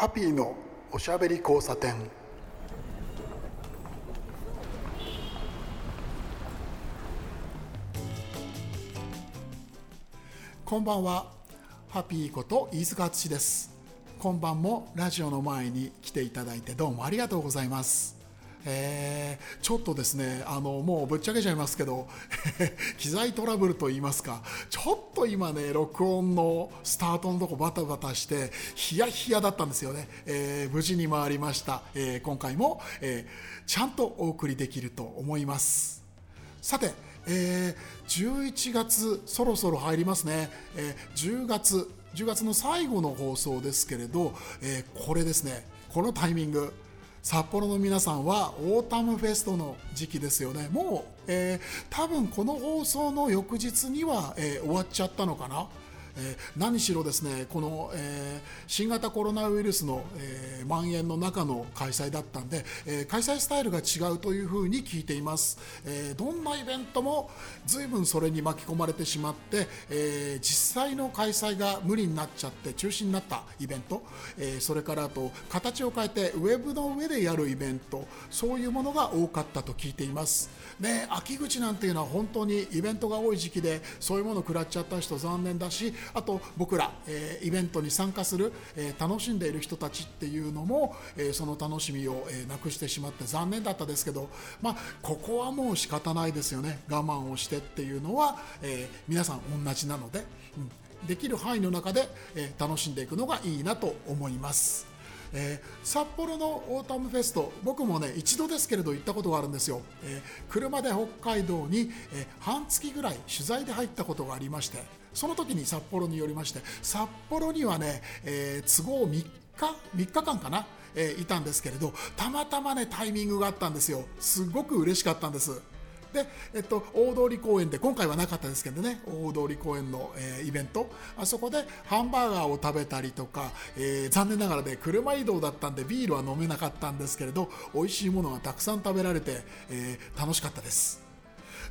ハッピーのおしゃべり交差点。こんばんは。ハッピーこと飯塚敦です。今晩もラジオの前に来ていただいてどうもありがとうございます。えー、ちょっとですねあのもうぶっちゃけちゃいますけど 機材トラブルといいますかちょっと今ね録音のスタートのとこバタバタしてヒヤヒヤだったんですよね、えー、無事に回りました、えー、今回も、えちゃんとお送りできると思います。さてえー、11月そろそろ入りますね、えー、10月10月の最後の放送ですけれど、えー、これですね。このタイミング。札幌の皆さんはオータムフェストの時期ですよね。もう、えー、多分この放送の翌日には、えー、終わっちゃったのかな。えー、何しろですねこの、えー、新型コロナウイルスの、えー、蔓延の中の開催だったんで、え開催スタイルが違うというふうに聞いています、えどんなイベントも随分それに巻き込まれてしまって、え実際の開催が無理になっちゃって中止になったイベント、えそれからあと形を変えてウェブの上でやるイベントそういうものが多かったと聞いています。で秋口なんていうのは本当にイベントが多い時期でそういうものを食らっちゃった人残念だしあと僕ら、えー、イベントに参加する、えー、楽しんでいる人たちっていうのも、えー、その楽しみを、えなくしてしまって残念だったですけど、まあ、ここはもう仕方ないですよね我慢をしてっていうのは、え皆さん同じなので、うん、できる範囲の中で、え楽しんでいくのがいいなと思います。えー、札幌のオータムフェスト僕もね一度ですけれど行ったことがあるんですよ、えー、車で北海道に、えー、半月ぐらい取材で入ったことがありましてその時に札幌に寄りまして札幌にはね、え都合3日3日間かな、えいたんですけれどたまたまねタイミングがあったんですよ。すごく嬉しかったんです。で、えっと、大通公園で今回はなかったですけどね大通公園の、えー、イベントあそこでハンバーガーを食べたりとか、えー、残念ながらね車移動だったんでビールは飲めなかったんですけれど美味しいものがたくさん食べられて、えー、楽しかったです。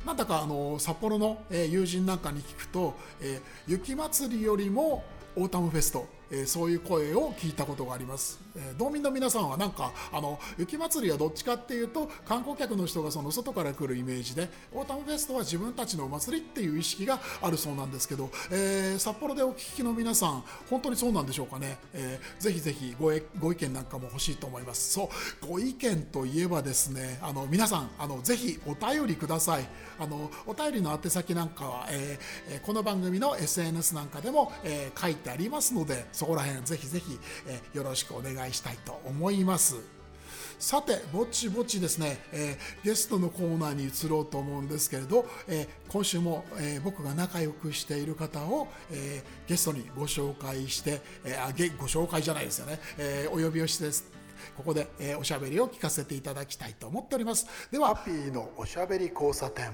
なんだかあの札幌の、友人なんかに聞くと、え雪まつりよりもオータムフェストえー、そういう声を聞いたことがあります、えー、道民の皆さんはなんかあの雪まつりはどっちかっていうと観光客の人がその外から来るイメージでオータムフェストは自分たちのお祭りっていう意識があるそうなんですけど、えー、札幌でお聞きの皆さん本当にそうなんでしょうかね、えー、ぜひぜひごご意見なんかも欲しいと思います。そうご意見といえばですねあの皆さんあのぜひお便りください。あのお便りの宛先なんかは、えー、この番組の SNS なんかでも、えー、書いてありますのでそこら辺ぜひぜひ、えー、よろしくお願いしたいと思います。さてぼちぼちですね、えー、ゲストのコーナーに移ろうと思うんですけれど、えー、今週も、えー、僕が仲良くしている方を、えゲストにご紹介して、えあげご紹介じゃないですよね、えお呼びをしてここで、えおしゃべりを聞かせていただきたいと思っております。ではハッピーのおしゃべり交差点。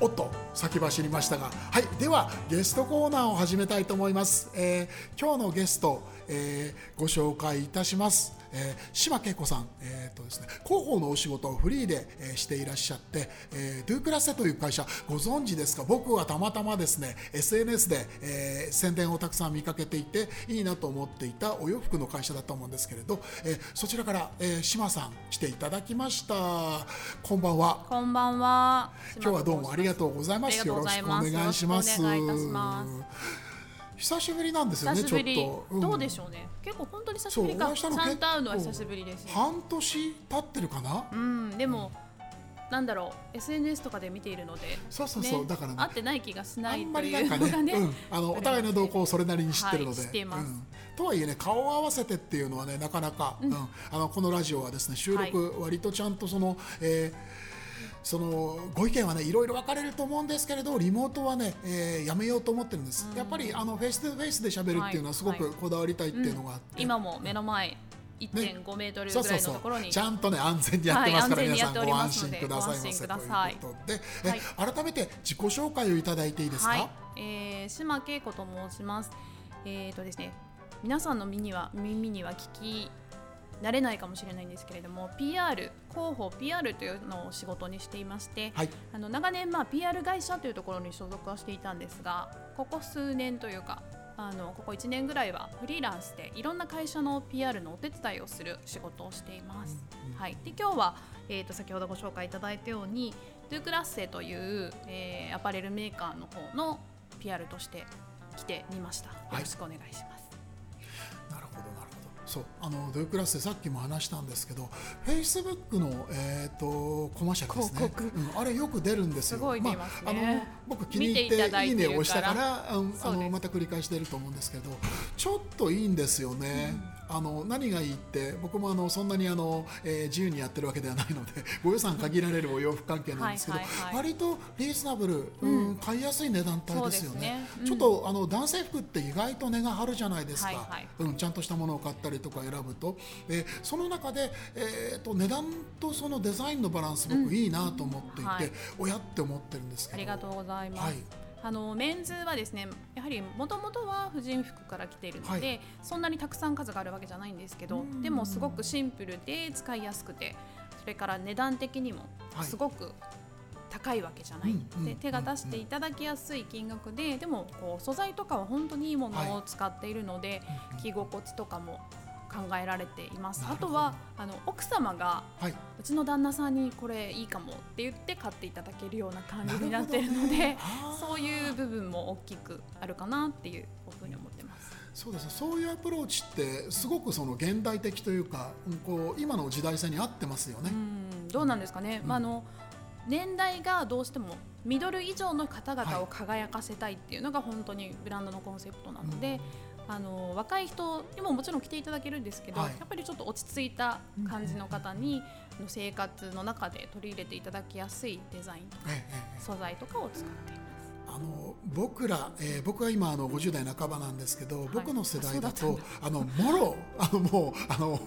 おっと先走りましたがはいではゲストコーナーを始めたいと思います、えー、今日のゲスト、えー、ご紹介いたします。えー、島恵子さん、えーとですね、広報のお仕事をフリーで、えー、していらっしゃって、えー、ドゥークラセという会社ご存知ですか？僕はたまたまですね SNS で、えー、宣伝をたくさん見かけていていいなと思っていたお洋服の会社だと思うんですけれど、えー、そちらから、えー、島さん来ていただきました。こんばんは。こんばんは。今日はどうもありがとうございます。よろしくお願いします久しぶりなんですよねちょっと、うん、どうでしょうね。結構本当に久しぶりか。ちゃんと会うのは久しぶりです、ね、半年経ってるかな？うんでも、なんだろう。SNS とかで見ているのでそうそうそう、ね、だから、ね、会ってない気がしないあんまりなんかね、ねうん、あのお互いの動向をそれなりに知ってるので、はい、うん、とはいえね顔を合わせてっていうのはねなかなか、うん、うん、あのこのラジオはですね収録、割とちゃんとその、えーそのご意見はねいろいろ分かれると思うんですけれどリモートはね、えー、やめようと思ってるんです、やっぱりあのフェイス2フェイスで喋るっていうのはすごくこだわりたいっていうのがあって、はいはいうん、今も目の前1.5メートルぐらいのところに、ちゃんとね安全にやってますから、はい、皆さんご安心くださいませということで、え改めて自己紹介をいただいていいですか、はい、えー、島恵子と申します。えっ、ー、とですね皆さんの耳は耳には聞き慣れないかもしれないんですけれども PR 広報 PR というのを仕事にしていまして、はい、あの長年、まあ、PR 会社というところに所属はしていたんですがここ数年というかあのここ1年ぐらいはフリーランスでいろんな会社の PR のお手伝いをする仕事をしています。はい、で今日は、えー、と先ほどご紹介いただいたようにドゥクラッセという、えーアパレルメーカーの方の PR として来てみました。よろしくお願いします。なるほどなるほどそうあのドゥクラスでさっきも話したんですけどフェイスブックの、えー、とコマーシャルですね。うん、あれよく出るんですよ。すごい出ますね。あ、あの僕気に入っ見ていいいねを押したからあのまた繰り返し出ると思うんですけどちょっといいんですよね、あの何がいいって僕もあのそんなにあの、えー自由にやってるわけではないので ご予算限られるお洋服関係なんですけどはいはいはい。割とリーズナブル、うん。買いやすい値段帯ですよね。ね。うん。ちょっとあの男性服って意外と値が張るじゃないですか、はいはい。うん、ちゃんとしたものを買ったりとか選ぶと。でその中で、えー、と値段とそのデザインのバランス僕いいなと思っていて、はい。おやって思ってるんですけど。ありがとうございます。はいあのメンズはですねやはりもともとは婦人服から来ているので、はい。そんなにたくさん数があるわけじゃないんですけどでもすごくシンプルで使いやすくてそれから値段的にもはい。すごく高いわけじゃない、うんうんで手が出していただきやすい金額ででもこう素材とかは本当にいいものを使っているので、着心地とかも考えられています。あとはあの奥様がはい、うちの旦那さんにこれいいかもって言って買っていただけるような感じになってるので、ね そういう部分も大きくあるかなっていうふうに思ってます。そうですね。そういうアプローチってすごくその現代的というかうんこう今の時代性に合ってますよね。うんどうなんですかね、まあ、あの年代がどうしてもミドル以上の方々を輝かせたいっていうのが本当にブランドのコンセプトなので、あの若い人にももちろん来ていただけるんですけど、はい。やっぱりちょっと落ち着いた感じの方に、あの生活の中で取り入れていただきやすいデザインとか素材とかを使っています。あの僕ら、えー僕は今あの50代半ばなんですけど、僕の世代だとあのもろあのもうあの、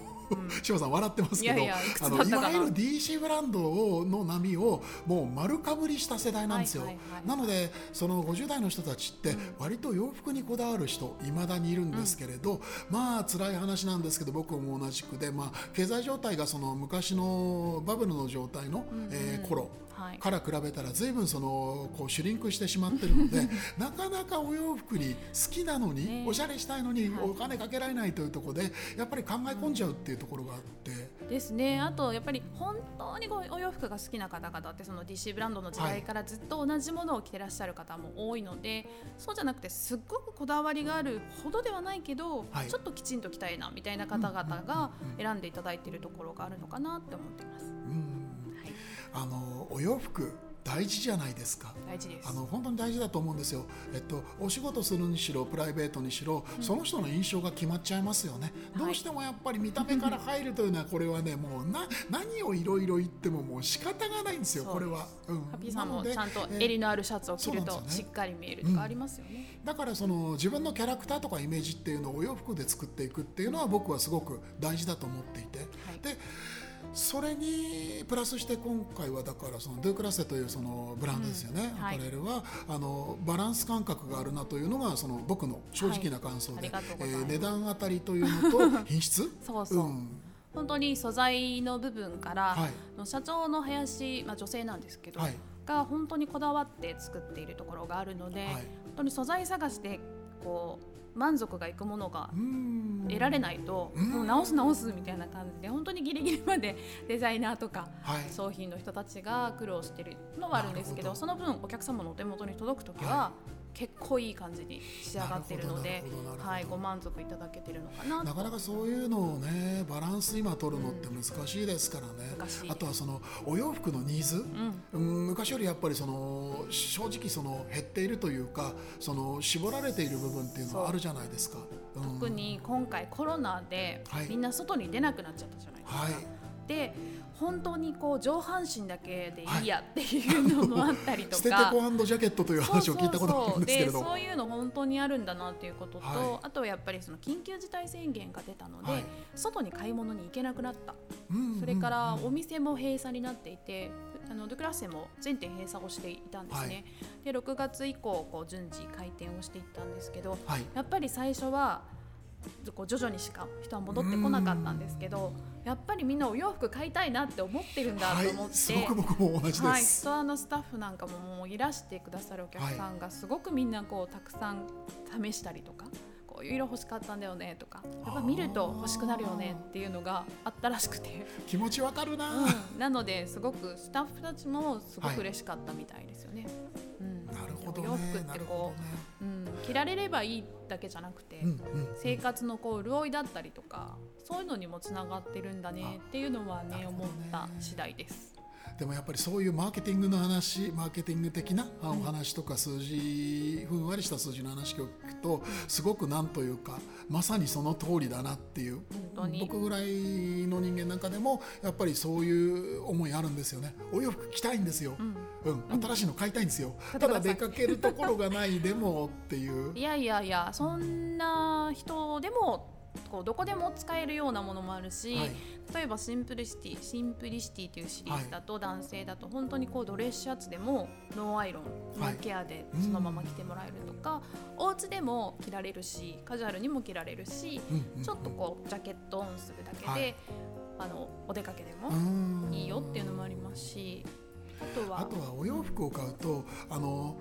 志麻さん笑ってますけどいあのいわゆる DC ブランドをの波をもう丸かぶりした世代なんですよ、はいはいはいなのでその50代の人たちって割と洋服にこだわる人いまだにいるんですけれど、まあ辛い話なんですけど僕も同じくで、まあ、経済状態がその昔のバブルの状態の、えー頃はいから比べたら随分そのこうシュリンクしてしまってるので なかなかお洋服に好きなのに、ねおしゃれしたいのにはい。お金かけられないというところでやっぱり考え込んじゃうっていうところがあって。ですね、あとやっぱり本当にこうお洋服が好きな方々ってその DC ブランドの時代からずっと同じものを着てらっしゃる方も多いので、そうじゃなくてすっごくこだわりがあるほどではないけど、はい。ちょっときちんと着たいなみたいな方々が選んでいただいているところがあるのかなって思ってます。うんはい、あのお洋服大事じゃないですか。大事です。あ。の本当に大事だと思うんですよ、えっと、お仕事するにしろプライベートにしろ、その人の印象が決まっちゃいますよね、はい。どうしてもやっぱり見た目から入るというのはこれはねもうな何をいろいろ言ってももう仕方がないんですよこれは、うん。ハッピーさんもちゃんとえー襟のあるシャツを着るとしっかり見えるとかありますよね。だからその自分のキャラクターとかイメージっていうのをお洋服で作っていくっていうのは僕はすごく大事だと思っていて、はい。でそれにプラスして今回はだからそのドゥクラセというそのブランドですよね、うん。はい。アパレルはあのバランス感覚があるなというのがその僕の正直な感想で、はい。えー値段あたりというのと 品質？そうそう、ん。本当に素材の部分から、はい。の社長の林、まあ、女性なんですけど、はい。が本当にこだわって作っているところがあるので、はい。本当に素材探しでこう満足がいくものがうん。得られないと、うん。もう直す直すみたいな感じで本当にギリギリまで デザイナーとかはい。商品の人たちが苦労してるのはあるんですけどその分お客様のお手元に届く時は、は結構いい感じに仕上がっているのではい、ご満足いただけてるのかな。なかなかそういうのをねバランス今取るのって難しいですからね、難しい。あとはそのお洋服のニーズ、うん。うん昔よりやっぱりその正直その減っているというかその絞られている部分っていうのはあるじゃないですか。うん。特に今回コロナではい。みんな外に出なくなっちゃったじゃないですか。はい。で本当にこう上半身だけでいいやっていうのもあったりとか。捨ててこジャケットという話を聞いたことがあるんですけれどそういうの本当にあるんだなっていうことと、はい。あとはやっぱりその緊急事態宣言が出たので、はい。外に買い物に行けなくなった、うんそれからうんお店も閉鎖になっていてあのドゥクラッセも全店閉鎖をしていたんですね、で6月以降こう順次開店をしていったんですけどはい。やっぱり最初はこう徐々にしか人は戻ってこなかったんですけどやっぱりみんなお洋服買いたいなって思ってるんだと思って、すごく僕も同じです、はい、ストアのスタッフなんかももういらしてくださるお客さんがすごくみんなこうたくさん試したりとか。こういう色欲しかったんだよねとかやっぱ見ると欲しくなるよねっていうのがあったらしくて。気持ちわかるな、うん、なのですごくスタッフたちもすごく嬉しかったみたいですよね。はい、うん、なるほど、ね、洋服ってこう、ね、うん、着られればいいだけじゃなくて、生活のこう潤いだったりとかそういうのにもつながってるんだねっていうのはね思った次第です。でもやっぱりそういうマーケティングの話マーケティング的なお話とか数字ふんわりした数字の話を聞くとすごくなんというかまさにその通りだなっていう。僕ぐらいの人間なんかでもやっぱりそういう思いあるんですよね。お洋服着たいんですよ、うん、うん、新しいの買いたいんですよ、ただ出かけるところがないでもっていう。いやいやいやそんな人でもこうどこでも使えるようなものもあるし、はい、例えばシンプリシティシンプリシティというシリーズだと、男性だと本当にこうドレスシャツでもノーアイロンノーケアでそのまま着てもらえるとか、お家でも着られるしカジュアルにも着られるし、ちょっとこうジャケットオンするだけで、はい、あのお出かけでもいいよっていうのもありますしあとはあとは。お洋服を買うとあの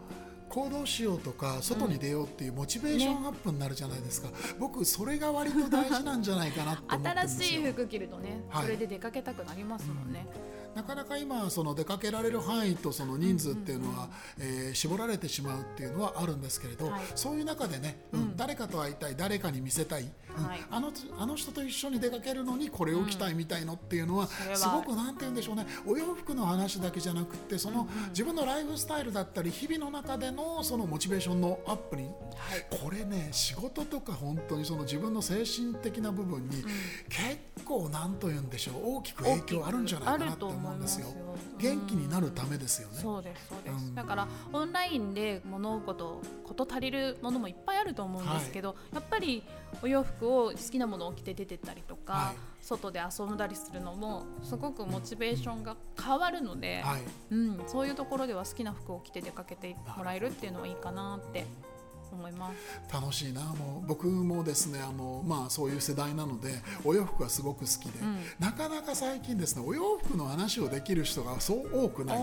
行動しようとか外に出ようっていうモチベーションアップになるじゃないですか、ね、僕それが割と大事なんじゃないかなって思って新しい服着るとね、はい、それで出かけたくなりますもんね、うん。なかなか今その出かけられる範囲とその人数っていうのは、えー、絞られてしまうっていうのはあるんですけれど、はい、そういう中でね、うん、誰かと会いたい誰かに見せたい、うんはい、あのあの人と一緒に出かけるのにこれを着たいみたいのっていうのは、すごくなんて言うんでしょうね。お洋服の話だけじゃなくてその自分のライフスタイルだったり日々の中でのそのモチベーションのアップに、はい、これね仕事とか本当にその自分の精神的な部分に結構なんと言うんでしょう大きく影響あるんじゃないかなと思うんですよ。元気になるためですよね。そうですそうです、うん、だからオンラインで物事こと足りるものもいっぱいあると思うんですけど、はい、やっぱりお洋服を好きなものを着て出てったりとか、はい、外で遊んだりするのもすごくモチベーションが変わるので、はい、うん、そういうところでは好きな服を着て出かけてもらえるっていうのはいいかなって思います。楽しいな。もう僕もですねあの、まあ、そういう世代なのでお洋服がすごく好きで、うん、なかなか最近ですねお洋服の話をできる人がそう多くない。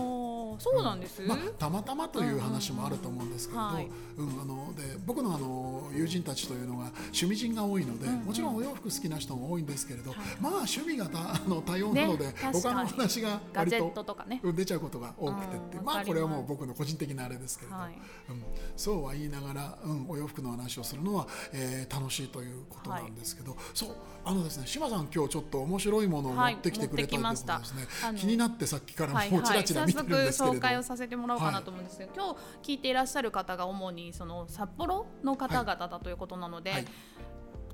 そうなんです、まあ、たまたまという話もあると思うんですけれど、うんあので僕のあの友人たちというのが趣味人が多いので、うんうん、もちろんお洋服好きな人も多いんですけれど、はい、まあ趣味がたあの多様なので、ね、他の話が割ととか、ね、出ちゃうことが多くてって、まあこれはもう僕の個人的なあれですけれど、はい、うん、そうは言いながら、うん、お洋服の話をするのは、えー、楽しいということなんですけど、はい、そうあのですね島さん今日ちょっと面白いものを持ってきてくれたということですね、気になってさっきからもうちらちら見てるんですけれど、紹介をさせてもらおうかなと思うんですけど、今日聞いていらっしゃる方が主にその札幌の方々だということなので、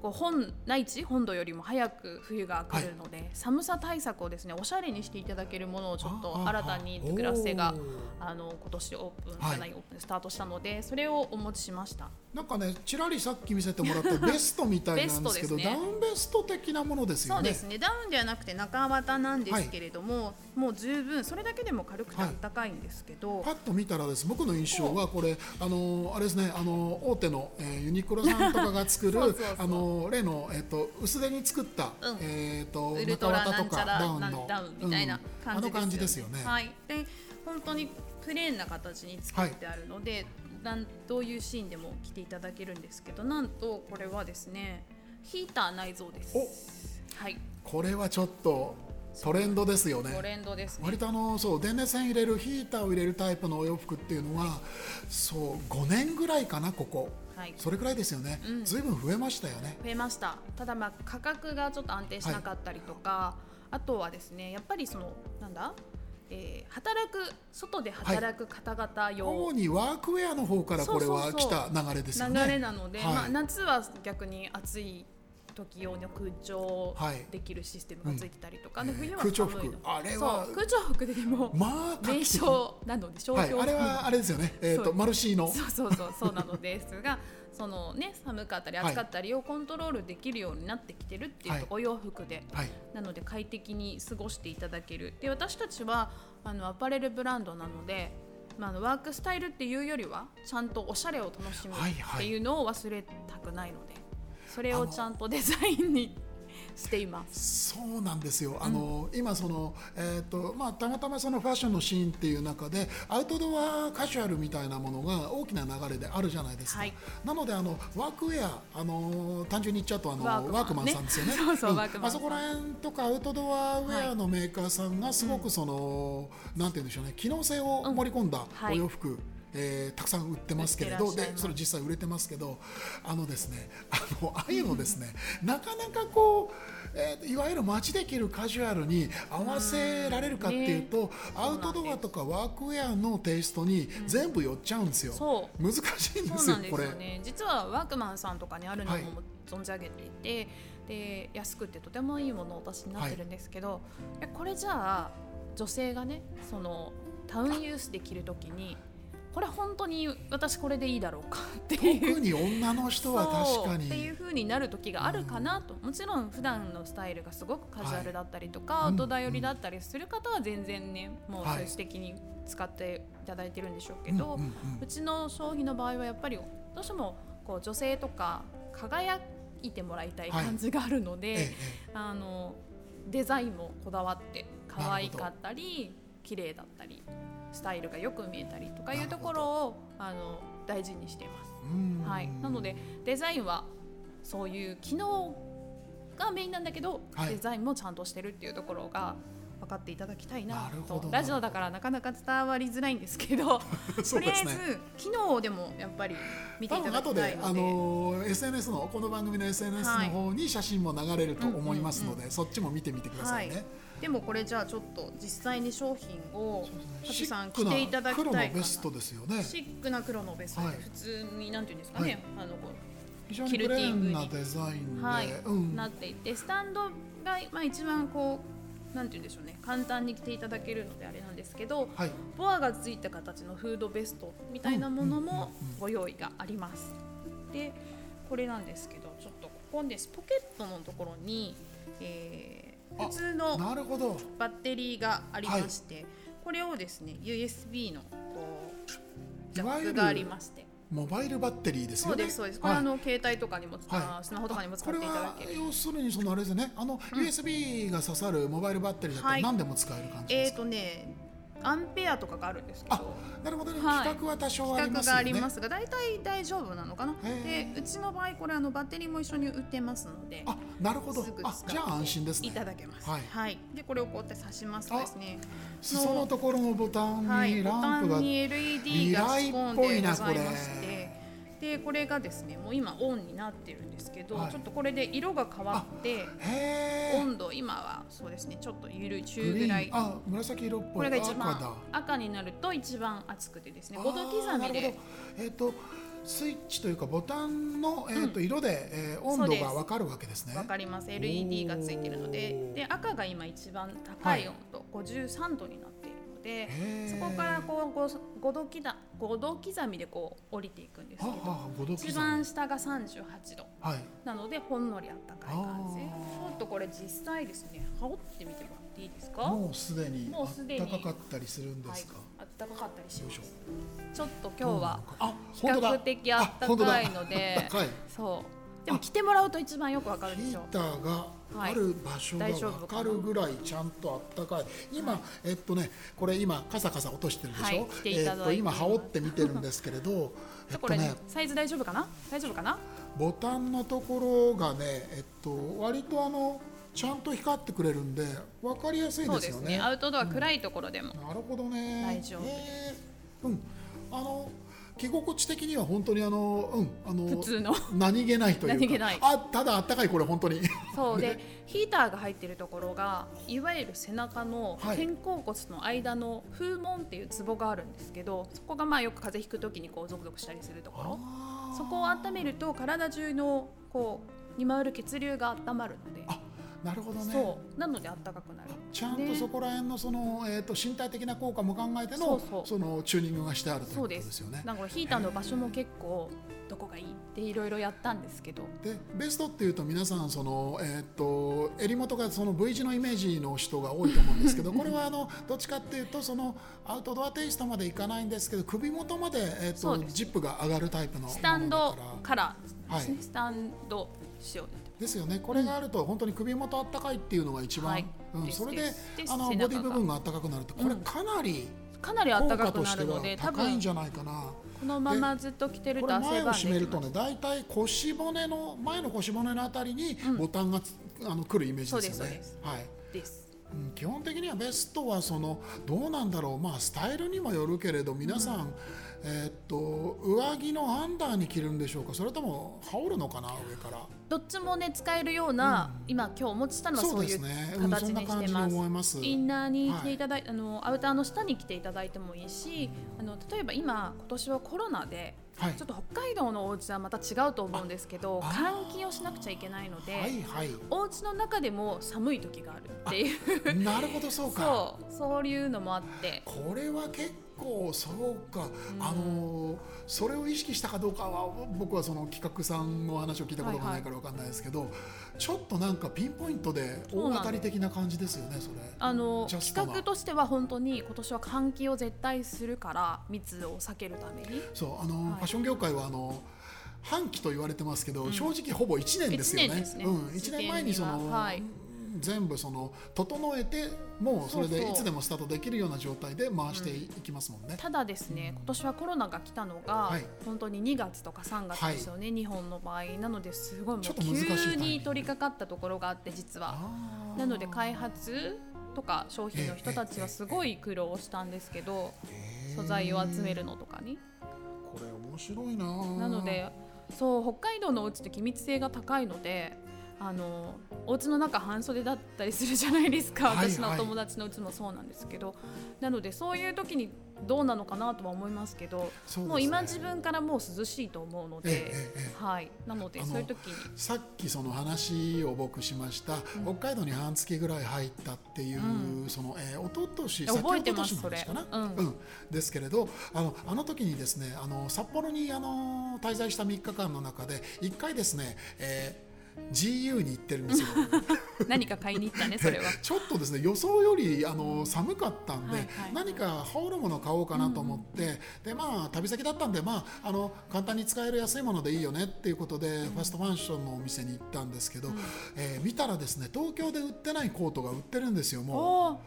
こう本内地本土よりも早く冬が来るので、はい、寒さ対策をですねおしゃれにしていただけるものをちょっと新たにグラセがあの今年オープンじゃない、オープンスタートしたのでそれをお持ちしました。なんかねちらりさっき見せてもらった ベストみたいなんですけどね、ダウンベスト的なものですよね。そうですね。ダウンではなくて中綿なんですけれども、はい、もう十分それだけでも軽くてあったかいんですけど、はい、パッと見たらです僕の印象はこれあのあれですねあの大手の、えー、ユニクロさんとかが作るあの例のえっ、ー、と薄手に作った、うん、えっ、ー、と中綿とかダウンのダウンみたいな感じ、ねうん、感じですよね。はい。で本当にプレーンな形に作ってあるので、はい、どういうシーンでも着ていただけるんですけどなんとこれはですねヒーター内蔵です。はい。これはちょっとトレンドですよね。トレンドです、ね、割とあのそう電熱線入れるヒーターを入れるタイプのお洋服っていうのは、そう5年ぐらいかなここ。はい、それくらいですよね、うん、ずいぶん増えましたよね。増えました。ただまあ価格がちょっと安定しなかったりとか、はい、あとはですねやっぱりそのなんだ？えー、働く外で働く方々用、はい、主にワークウェアの方からこれは来た流れですよね。流れなので、はい、まあ、夏は逆に暑い時用の空調できるシステムがついてたりとか、はいうん、冬は空調服。あれは空調服ででも、まあ、名称なので商標、はい、あれはあれですよね、えーと、とマルシーの。そうそうそうそうなのですが そのね寒かったり暑かったりをコントロールできるようになってきてるっていうと、お洋服で、はい、なので快適に過ごしていただける。で私たちはあのアパレルブランドなのでまあ、あのワークスタイルっていうよりはちゃんとおしゃれを楽しむっていうのを忘れたくないので、それをちゃんとデザインにしています。そうなんですよ。あの、今その、えーとまあ、たまたまそのファッションのシーンっていう中でアウトドアカジュアルみたいなものが大きな流れであるじゃないですか、はい。なのであのワークウェアあの単純に言っちゃうとあのワークマンさんですよね。あそこら辺とかアウトドアウェアのメーカーさんがすごくその、なんて言うんでしょうね。機能性を盛り込んだはい。お洋服、えーたくさん売ってますけれどでそれ実際売れてますけどあのですねあのああいうのですね、なかなかこう、えーいわゆる街で着るカジュアルに合わせられるかっていうと、アウトドアとかワークウェアのテイストに全部寄っちゃうんですよ、そう。難しいんですよこれなんですよね。実はワークマンさんとかにあるのはい。も存じ上げていて、で安くてとてもいいものをお出しになってるんですけど、えこれじゃあ女性がねそのタウンユースで着るときにこれ本当に私これでいいだろうかっていう。特に女の人は確かに。っていう風になる時があるかなと、もちろん普段のスタイルがすごくカジュアルだったりとか、はい。りだったりする方は全然ねもうはい最終的に使っていただいてるんでしょうけど、うんうんうんうちの商品の場合はやっぱりどうしてもこう女性とか輝いてもらいたい感じがあるので、えええあのデザインもこだわって可愛かったり綺麗だったりスタイルがよく見えたりとかいうところをあの大事にしています。はい、なのでデザインはそういう機能がメインなんだけど、はい。デザインもちゃんとしてるっていうところが分かっていただきたいなと。ラジオだからなかなか伝わりづらいんですけど そうとりあえず機能でもやっぱり見てい多ただきたいので。の SNS のこの番組の SNS のはい方に写真も流れると思いますので、そっちも見てみてくださいね。はい。でもこれじゃあちょっと実際に商品をハシチさん着ていただき黒たいかな。のベストですよね。シックな黒のベストではい。普通になんていうんですかね、はい。あのこ非常にプレーンなデザインで、うはい、うん、なっていてスタンドがまあ一番こうなんていうんでしょうね。簡単に着ていただけるのであれなんですけどはい、ボアがついた形のフードベストみたいなものもご用意があります。でこれなんですけどちょっとここです。ポケットのところに、えーあ普通の。バッテリーがありまして、これをですね USB のこうジャックがありましてモバイルバッテリーですよね。そうですそうです。これ、はい。あの携帯とかにも、あはい。スマホとかにも使っていただける。これは要するにそのあれですね、あの、USB が刺さるモバイルバッテリーだったらはい。何でも使える感じえーですか？とねアンペアとかがあるんですけあど、なるほどね、はい。規格は多少ありますよね。がありますが大体大丈夫なのかな？でうちの場合これあのバッテリーも一緒に売ってますのであ、なるほど。あ、じゃあ安心ですね。いただけます。はい。でこれをこうやって刺しますとですね。裾のところのボタンはい、にボタランプが、ンに LED が仕込んでございましでこれがですねもう今オンになってるんですけど、はい。ちょっとこれで色が変わって温度今はそうですねちょっとゆるい中ぐらい。あ、紫色っぽい。これが一赤番だ。赤になると一番熱くてですね5あ度刻みで。ど。えっ、とスイッチというかボタンのえっ、と色で、えー温度がわかるわけですね。わかります。LED がついてるのでで赤が今一番高い温度、53度になってでそこからこう 5, 度刻5度刻みでこう降りていくんですけど一番下が38度。はい。なのでほんのりあったかい感じ。ちょっとこれ実際ですね羽織ってみてもらっていいですか？もうすでにもうすでに。暖かかったりするんですか？はい、あったかかったりします。ちょっと今日はあ、比較的あったかいのでそうでも着てもらうと一番よくわかるでヒーしょターがある場所がわ夫かるぐらいちゃんとあったかい。今、えっとねこれ今カサカサ落としてるでしょ、えっと今羽織って見てるんですけれどえっとねサイズ大丈夫かな？大丈夫かな？ボタンのところがねえっと割とあのちゃんと光ってくれるんで分かりやすいですよね。ね。アウトドア暗いところでも、なるほどね。大丈夫へーうん。あの着心地的には本当にあのうんあの普通の。何気ないというか。何気ない。あただあったかいこれ本当に。そう。でヒーターが入ってるところがいわゆる背中のはい。肩甲骨の間の風紋っていうツボがあるんですけどそこがまあよく風邪ひく時にこうゾクゾクしたりするところ。そこを温めると体中のこうに回る血流が温まるので。あなるほどね。そう。なので暖かくなる。ちゃんとね。そこら辺のその、えー、と身体的な効果も考えてのそのチューニングがしてあるということですよね。なんかヒーターの場所も結構どこがいいっていろいろやったんですけど。でベストっていうと皆さんその、えー、と襟元がその V 字のイメージの人が多いと思うんですけど これはあのどっちかっていうとそのアウトドアテイストまでいかないんですけど首元まで、えー、とジップが上がるタイプのスタンドからからですね、スタンド仕様でですよね。これがあると本当に首元あったかいっていうのが一番、はい。うん、それであのボディ部分があったかくなるとこれかなりかなり暖かくなるので多分高いんじゃないかな。このままずっと着てること汗ばんで締めるとね大体腰骨の前の腰骨のあたりにボタンがつ、あの来るイメージですよね。はい。です。うん。基本的にはベストはそのどうなんだろう。まあスタイルにもよるけれど皆さん、えーっと上着のアンダーに着るんでしょうか。それとも羽織るのかな上からどっちもね使えるような、今今日お持ちしたのはそういう形ににしてます。ます。インナーに着ていただい、あのアウターの下に着ていただいてもいいし、あの例えば今今年はコロナで、はい。ちょっと北海道のお家はまた違うと思うんですけど、換気をしなくちゃいけないので、はいはい。お家の中でも寒い時があるっていう、なるほどそうか。そうそういうのもあって、これは結構そうか、あのそれを意識したかどうかは僕はその企画さんの話を聞いたことがないからわかんないですけど、ちょっとなんかピンポイントで大当たり的な感じですよねそれ。あの企画としては本当に今年は換気を絶対するから密を避けるために。そうあの、はい。ファッション業界はあの半期と言われてますけど、正直ほぼ1年ですよね。一年ですね。うん、1年前にその、はい全部その整えてもうそれでいつでもスタートできるような状態で回していきますもんね。ただですね、今年はコロナが来たのが、はい。本当に2月とか3月ですよね、日本の場合。なのですごいもう急に取り掛かったところがあって実は。なので開発とか商品の人たちはすごい苦労したんですけど素材を集めるのとかにこれ面白いな。なのでそう北海道のお家って気密性が高いのであのお家の中半袖だったりするじゃないですか、はい私のお友達のうちもそうなんですけど。なのでそういう時にどうなのかなとは思いますけどね。もう今自分からもう涼しいと思うので、ええええはい、なのでそういう時に。さっきその話を僕しました、北海道に半月ぐらい入ったっていう、その、えー、一昨年先覚えて一ますそれ。うん。ですけれどあのあの時にですねあの札幌にあの滞在した3日間の中で1回ですね、えー GU に行ってるんですよ。何か買いに行ったね それは。ちょっとですね予想よりあの寒かったんで、はいはい。何か羽織るもの買おうかなと思って、でまあ旅先だったんでまああの簡単に使える安いものでいいよねっていうことで、ファストファッションのお店に行ったんですけど、えー見たらですね東京で売ってないコートが売ってるんですよも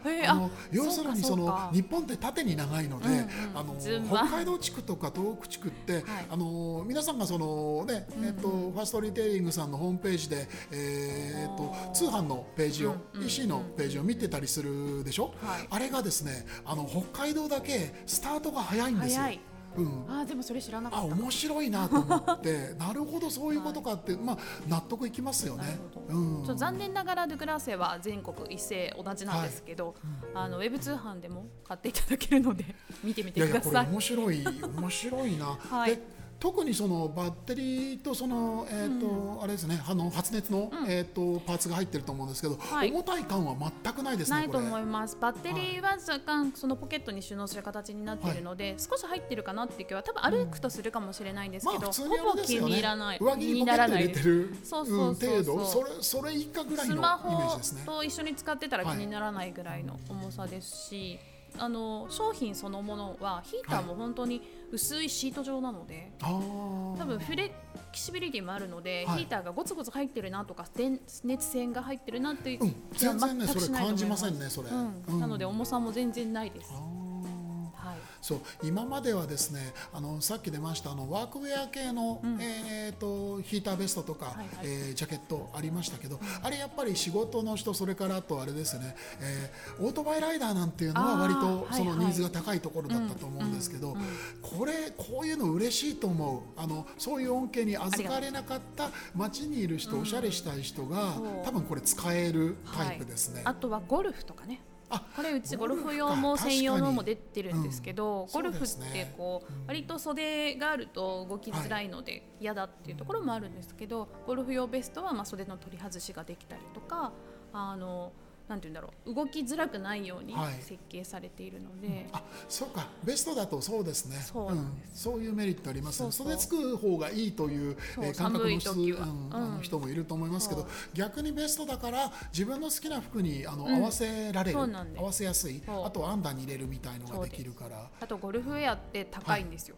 う。おーあの要するにその日本って縦に長いので、うんうん。あの北海道地区とか東北地区って、はい。あの皆さんがそのね、えっとファーストリテイリングさんのホームページで、えっとあー通販のページを、うんうん EC のページを見てたりするでしょ、はい。あれがですねあの北海道だけスタートが早いんですよ。うん。あーでもそれ知らなかあった。面白いなと思って。なるほどそういうことかって、まあ納得いきますよね。うん。残念ながらドゥグラーセは全国一斉同じなんですけど、あのウェブ通販でも買っていただけるので見てみい。やいやこれてください。面白い面白いな。はい。で特にそのバッテリーとそのえっ、と、あれですねあの発熱の、えっ、とパーツが入ってると思うんですけど、はい重たい感は全くないですねないと。思います。バッテリーは若干そのポケットに収納する形になっているので、少し入ってるかなっていう気は多分歩くとするかもしれないんですけど、ほぼ気。に入らない。上着気ににポケット入ならないです。れてるそうそう程度それそれ以下ぐらいのイメスマージですね。ホと一緒に使ってたら気にならないぐらいの重さですし、あの商品そのものはヒーターも本当に薄いシート状なので、ああ。多分フレキシビリティもあるので、はい。ヒーターがゴツゴツ入ってるなとか電熱線が入ってるなっていううん。全然ねそれ感じませんねそれ。うん。うん。なので重さも全然ないです。そう今まではですねあのさっき出ましたあのワークウェア系の、えー、とヒーターベストとか、はいはい。えージャケットありましたけど、あれやっぱり仕事の人それからあとあれですね、えーオートバイライダーなんていうのは割とそのはい。はいニーズが高いところだったと思うんですけど、これこういうの嬉しいと思うあのそういう恩恵に預かれなかった街にいる人、おしゃれしたい人が多分これ使えるタイプですね。あとはゴルフとかね。あこれうちゴルフ用も専用のも出てるんですけど、うん。ゴルフってこう、割と袖があると動きづらいので嫌だっていうところもあるんですけど、ゴルフ用ベストはまあ袖の取り外しができたりとかあのなんて言うんだろう動きづらくないようにはい。設計されているので、あそうか。ベストだとそうですね。そうなんそういうメリットありますね。袖つく方がいいという、そう。えー感覚の人,、寒い時は。うんあうん。の人もいると思いますけど逆にベストだから自分の好きな服にあの、合わせられる合わせやすいあとアンダーに入れるみたいのができるから。あとゴルフウェアって高いんですよ。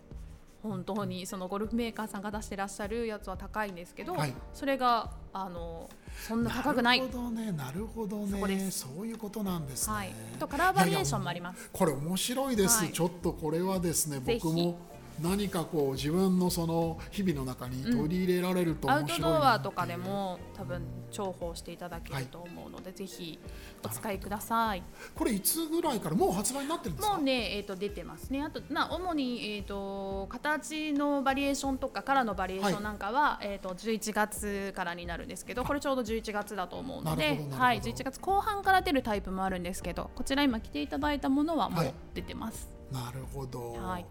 本当にそのゴルフメーカーさんが出してらっしゃるやつは高いんですけど、はい。それがあのそんな高くない。なるほどねなるほどね。そういうことなんですね、はい、あとカラーバリエーションもあります。これ面白いです、はい。ちょっとこれはですね僕も何かこう自分のその日々の中に取り入れられるとアウト面白いなドアとかでも多分重宝していただけると思うので、ぜひお使いください。これいつぐらいからもう発売になってるんですか？もうね、えー、と出てますね。あとな主に、えー、と形のバリエーションとかカラーのバリエーションなんかは、えー、と11月からになるんですけどこれちょうど11月だと思うので。はい、11月後半から出るタイプもあるんですけどこちら今着ていただいたものはもはいう出てます、なるほど、はい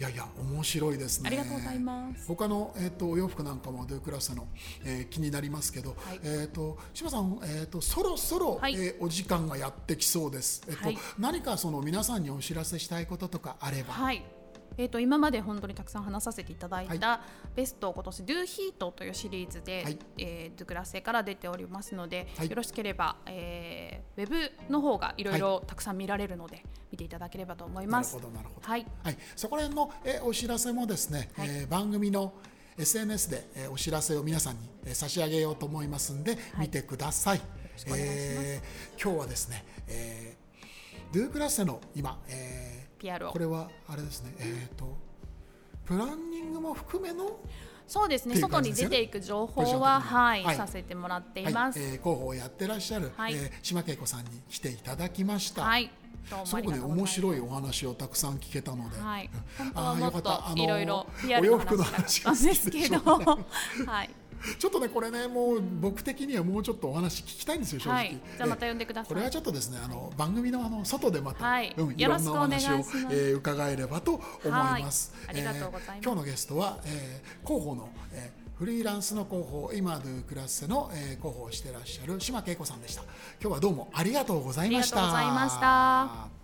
いやいや面白いですね。ありがとうございます。他の、えー、とお洋服なんかもドゥクラスの、えー気になりますけど、はい。えー、と島さん、えー、とそろそろ、はい。えーお時間がやってきそうです、えーとはい。何かその皆さんにお知らせしたいこととかあれば、はい。えー、と今まで本当にたくさん話させていただいた、はベスト今年 Do Heat というシリーズで、はい。えー、ドゥクラセから出ておりますので、はい。よろしければ、えー、ウェブの方がいろい。ろたくさん見られるので、見ていただければと思いなるます。ほどなるほど、はい、はい、そこら辺の、えーお知らせもですね、はい。えー番組の SNS で、えーお知らせを皆さんに、えー差し上げようと思いますんで、見てください。しくお願いえー今日はですね、えー、ドゥークラッセの今、えー PR をこれはあれですね、えっ、とプランニングも含めのそうですね。っていう外に出ていく情報は、はいはい。させてもらっていはい。ます。えー広報をやってらっしゃる、はい。えー島恵子さんに来ていただきました。はい、す。ごくね面白いお話をたくさん聞けたので、はい、本当あーはもっとよかった。あのーいろいろお洋服の話話が好ですけど、はい、ちょっとねこれねもう僕的にはもうちょっとお話聞きたいんですよ正直。はい、じゃあまた呼んでください。これはちょっとですねあの番組のあの外でまた、はいうん、いよろんなお話をしますえー伺えればと思います。はいありがとうございますえー今日のゲストは、えー広報の、えーフリーランスの広報今ドゥクラッセの、えー広報をしてらっしゃる島恵子さんでした。今日はどうもありがとうございました。ありがとうございました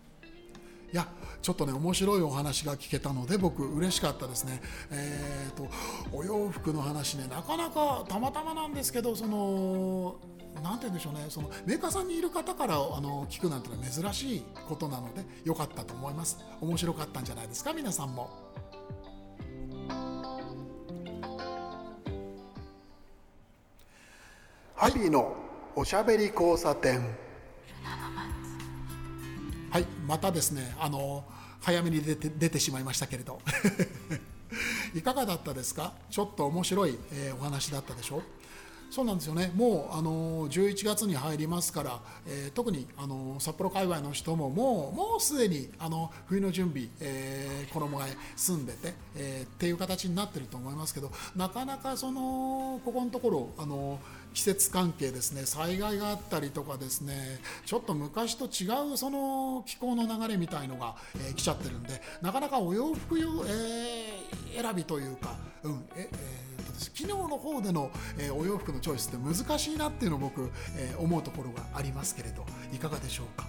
いやちょっとね面白いお話が聞けたので僕嬉しかったですね。えー、とお洋服の話ねなかなかたまたまなんですけどそのなんて言うんでしょうねそのメーカーさんにいる方からあの聞くなんてのは珍しいことなので良かったと思います。面白かったんじゃないですか皆さんも。ハビーのおしゃべり交差点。またですね、あの早めに出て出てしまいましたけれど、いかがだったですか？ちょっと面白い、えーお話だったでしょ？そうなんですよね。もうあの11月に入りますから、えー特にあの札幌界隈の人ももうもうすでにあの冬の準備、えー衣替え済んでて、えーっていう形になってると思いますけど、なかなかそのここのところあの季節関係ですね災害があったりとかですねちょっと昔と違うその気候の流れみたいのが、えー来ちゃってるんでなかなかお洋服用、えー選びというか、うんええーとです昨日の方での、えーお洋服のチョイスって難しいなっていうのを僕、えー思うところがありますけれどいかがでしょうか？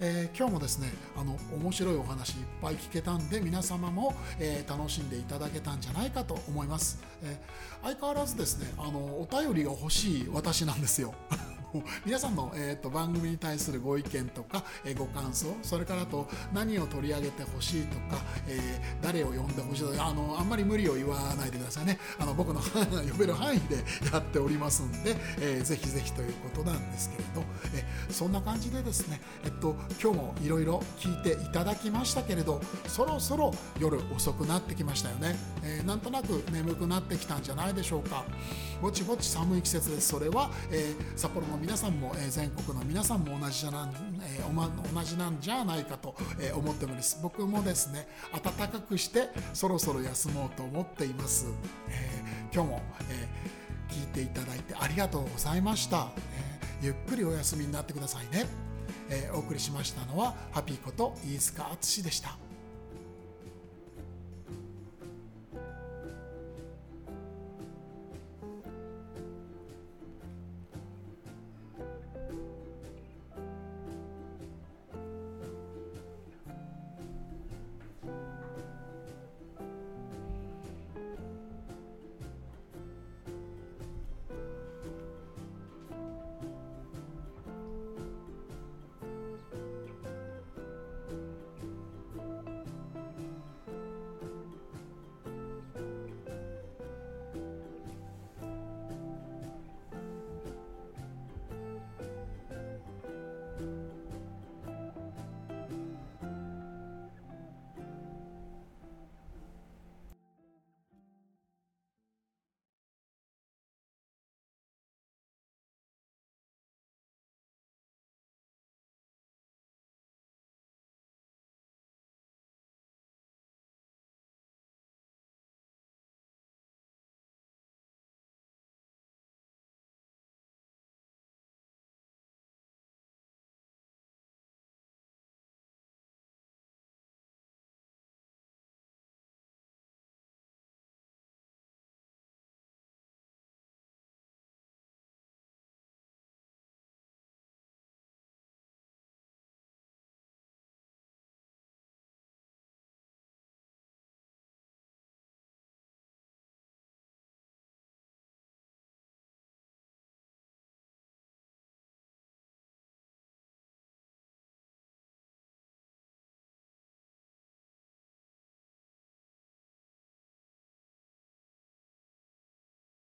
えー今日もですねあの面白いお話いっぱい聞けたんで皆様も、えー楽しんでいただけたんじゃないかと思います、えー相変わらずですねあのお便りが欲しい私なんですよ。皆さんの、えー、と番組に対するご意見とか、えーご感想それからあと何を取り上げてほしいとか、えー誰を呼んでほしいとかあのあんまり無理を言わないでくださいね。あの僕の 呼べる範囲でやっておりますんで、えーぜひぜひということなんですけれど、えそんな感じでですね、えっと、今日もいろいろ聞いていただきましたけれどそろそろ夜遅くなってきましたよね、えなんとなく眠くなってきたんじゃないでしょうか。ぼちぼち寒い季節です。それは、え札幌の皆さんも、えー全国の皆さんも同じじゃな、えーおま同じなんじゃないかと、えー思っております。僕もですね暖かくしてそろそろ休もうと思っています、えー今日も、えー聞いていただいてありがとうございました、えーゆっくりお休みになってくださいね、えーお送りしましたのはハッピーこと飯塚敦でした。